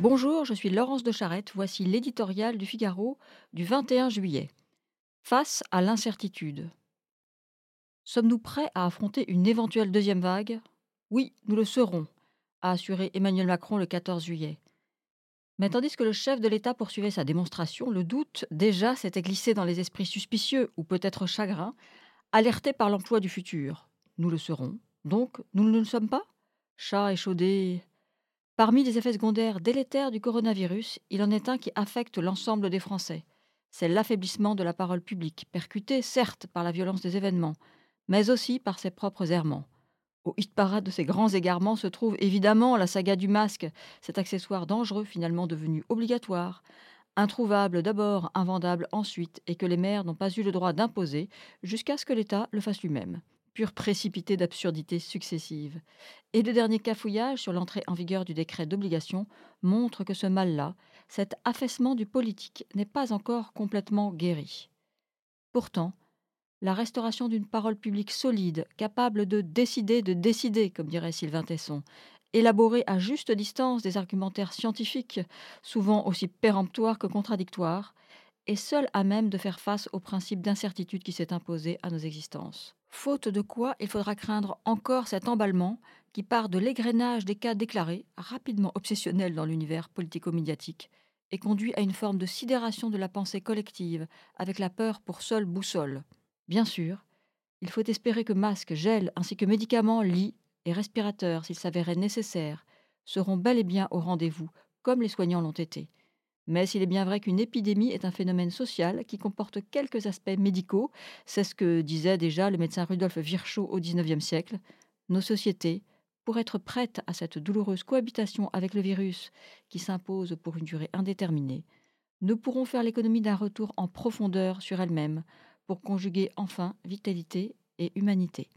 Bonjour, je suis Laurence de Charette. Voici l'éditorial du Figaro du 21 juillet. Face à l'incertitude. Sommes-nous prêts à affronter une éventuelle deuxième vague? Oui, nous le serons, a assuré Emmanuel Macron le 14 juillet. Mais tandis que le chef de l'État poursuivait sa démonstration, le doute déjà s'était glissé dans les esprits suspicieux ou peut-être chagrins, alertés par l'emploi du futur. Nous le serons. Donc, nous ne le sommes pas? Chat échaudé, Parmi les effets secondaires délétères du coronavirus, il en est un qui affecte l'ensemble des Français. C'est l'affaiblissement de la parole publique, percuté certes par la violence des événements, mais aussi par ses propres errements. Au hit-parade de ces grands égarements se trouve évidemment la saga du masque, cet accessoire dangereux finalement devenu obligatoire, introuvable d'abord, invendable ensuite, et que les maires n'ont pas eu le droit d'imposer jusqu'à ce que l'État le fasse lui-même pure précipité d'absurdités successives. Et le dernier cafouillage sur l'entrée en vigueur du décret d'obligation montre que ce mal-là, cet affaissement du politique, n'est pas encore complètement guéri. Pourtant, la restauration d'une parole publique solide, capable de décider de décider, comme dirait Sylvain Tesson, élaborer à juste distance des argumentaires scientifiques, souvent aussi péremptoires que contradictoires, est seule à même de faire face au principe d'incertitude qui s'est imposé à nos existences. Faute de quoi, il faudra craindre encore cet emballement qui part de l'égrenage des cas déclarés, rapidement obsessionnel dans l'univers politico-médiatique, et conduit à une forme de sidération de la pensée collective, avec la peur pour seule boussole. Bien sûr, il faut espérer que masques, gel ainsi que médicaments, lits et respirateurs, s'il s'avérait nécessaire, seront bel et bien au rendez-vous, comme les soignants l'ont été. Mais s'il est bien vrai qu'une épidémie est un phénomène social qui comporte quelques aspects médicaux, c'est ce que disait déjà le médecin Rudolf Virchow au XIXe siècle, nos sociétés, pour être prêtes à cette douloureuse cohabitation avec le virus qui s'impose pour une durée indéterminée, ne pourront faire l'économie d'un retour en profondeur sur elles-mêmes pour conjuguer enfin vitalité et humanité.